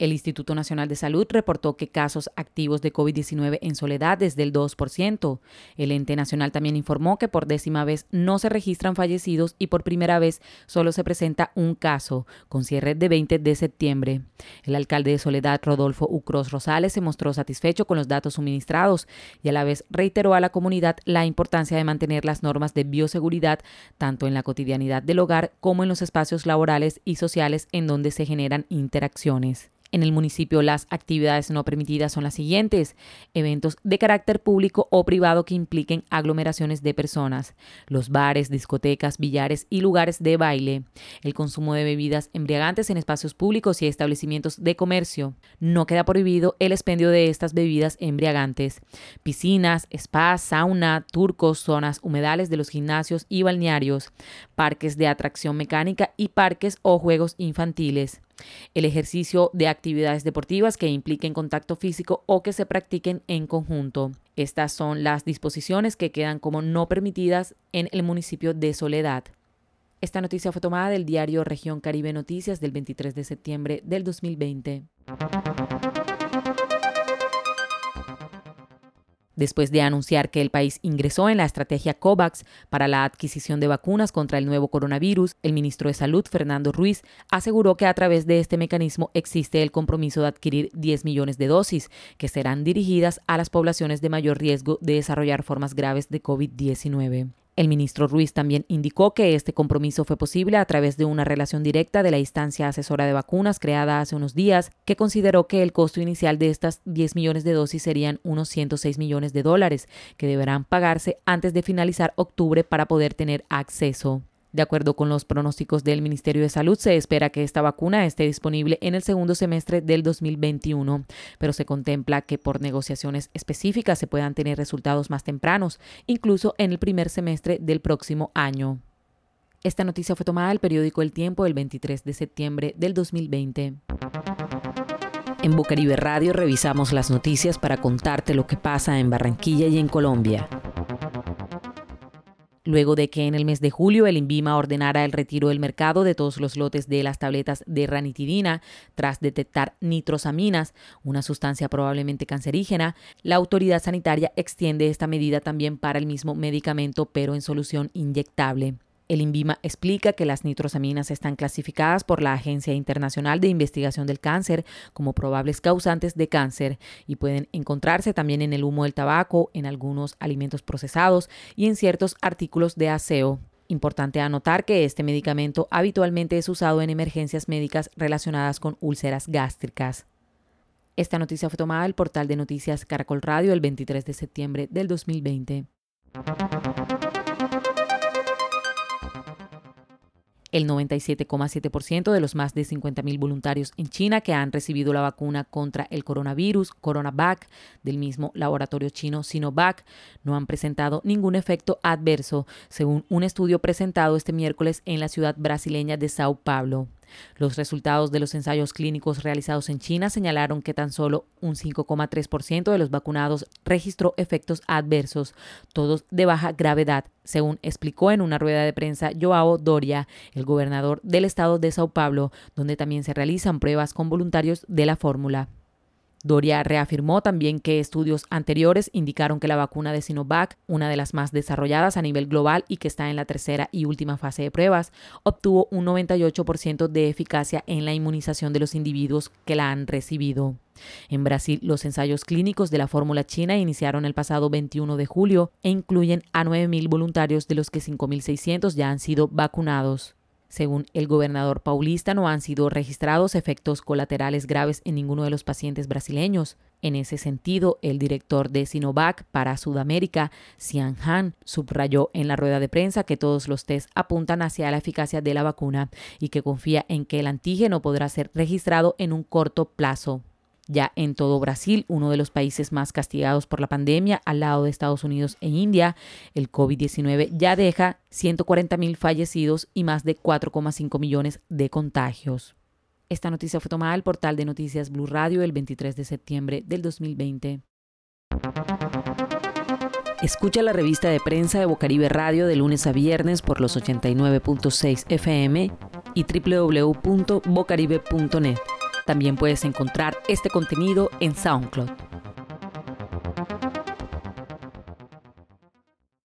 El Instituto Nacional de Salud reportó que casos activos de COVID-19 en Soledad es del 2%. El ente nacional también informó que por décima vez no se registran fallecidos y por primera vez solo se presenta un caso, con cierre de 20 de septiembre. El alcalde de Soledad, Rodolfo Ucros Rosales, se mostró satisfecho con los datos suministrados y a la vez reiteró a la comunidad la importancia de mantener las normas de bioseguridad tanto en la cotidianidad del hogar como en los espacios laborales y sociales en donde se generan interacciones. En el municipio las actividades no permitidas son las siguientes. Eventos de carácter público o privado que impliquen aglomeraciones de personas. Los bares, discotecas, billares y lugares de baile. El consumo de bebidas embriagantes en espacios públicos y establecimientos de comercio. No queda prohibido el expendio de estas bebidas embriagantes. Piscinas, spas, sauna, turcos, zonas humedales de los gimnasios y balnearios. Parques de atracción mecánica y parques o juegos infantiles el ejercicio de actividades deportivas que impliquen contacto físico o que se practiquen en conjunto. Estas son las disposiciones que quedan como no permitidas en el municipio de Soledad. Esta noticia fue tomada del diario Región Caribe Noticias del 23 de septiembre del 2020. Después de anunciar que el país ingresó en la estrategia COVAX para la adquisición de vacunas contra el nuevo coronavirus, el ministro de Salud, Fernando Ruiz, aseguró que a través de este mecanismo existe el compromiso de adquirir 10 millones de dosis, que serán dirigidas a las poblaciones de mayor riesgo de desarrollar formas graves de COVID-19. El ministro Ruiz también indicó que este compromiso fue posible a través de una relación directa de la instancia asesora de vacunas creada hace unos días, que consideró que el costo inicial de estas 10 millones de dosis serían unos 106 millones de dólares, que deberán pagarse antes de finalizar octubre para poder tener acceso. De acuerdo con los pronósticos del Ministerio de Salud, se espera que esta vacuna esté disponible en el segundo semestre del 2021, pero se contempla que por negociaciones específicas se puedan tener resultados más tempranos, incluso en el primer semestre del próximo año. Esta noticia fue tomada del periódico El Tiempo el 23 de septiembre del 2020. En Bucaribe Radio revisamos las noticias para contarte lo que pasa en Barranquilla y en Colombia luego de que en el mes de julio el INVIMA ordenara el retiro del mercado de todos los lotes de las tabletas de ranitidina tras detectar nitrosaminas, una sustancia probablemente cancerígena, la autoridad sanitaria extiende esta medida también para el mismo medicamento pero en solución inyectable. El INVIMA explica que las nitrosaminas están clasificadas por la Agencia Internacional de Investigación del Cáncer como probables causantes de cáncer y pueden encontrarse también en el humo del tabaco, en algunos alimentos procesados y en ciertos artículos de aseo. Importante anotar que este medicamento habitualmente es usado en emergencias médicas relacionadas con úlceras gástricas. Esta noticia fue tomada del portal de noticias Caracol Radio el 23 de septiembre del 2020. El 97,7% de los más de 50.000 voluntarios en China que han recibido la vacuna contra el coronavirus, CoronaVac, del mismo laboratorio chino Sinovac, no han presentado ningún efecto adverso, según un estudio presentado este miércoles en la ciudad brasileña de Sao Paulo. Los resultados de los ensayos clínicos realizados en China señalaron que tan solo un 5,3% de los vacunados registró efectos adversos, todos de baja gravedad, según explicó en una rueda de prensa Joao Doria, el gobernador del estado de Sao Paulo, donde también se realizan pruebas con voluntarios de la fórmula. Doria reafirmó también que estudios anteriores indicaron que la vacuna de Sinovac, una de las más desarrolladas a nivel global y que está en la tercera y última fase de pruebas, obtuvo un 98% de eficacia en la inmunización de los individuos que la han recibido. En Brasil, los ensayos clínicos de la fórmula china iniciaron el pasado 21 de julio e incluyen a 9.000 voluntarios de los que 5.600 ya han sido vacunados. Según el gobernador paulista, no han sido registrados efectos colaterales graves en ninguno de los pacientes brasileños. En ese sentido, el director de Sinovac para Sudamérica, Xian Han, subrayó en la rueda de prensa que todos los test apuntan hacia la eficacia de la vacuna y que confía en que el antígeno podrá ser registrado en un corto plazo. Ya en todo Brasil, uno de los países más castigados por la pandemia, al lado de Estados Unidos e India, el COVID-19 ya deja 140 mil fallecidos y más de 4,5 millones de contagios. Esta noticia fue tomada del portal de noticias Blue Radio el 23 de septiembre del 2020. Escucha la revista de prensa de Bocaribe Radio de lunes a viernes por los 89.6 FM y www.bocaribe.net. También puedes encontrar este contenido en SoundCloud.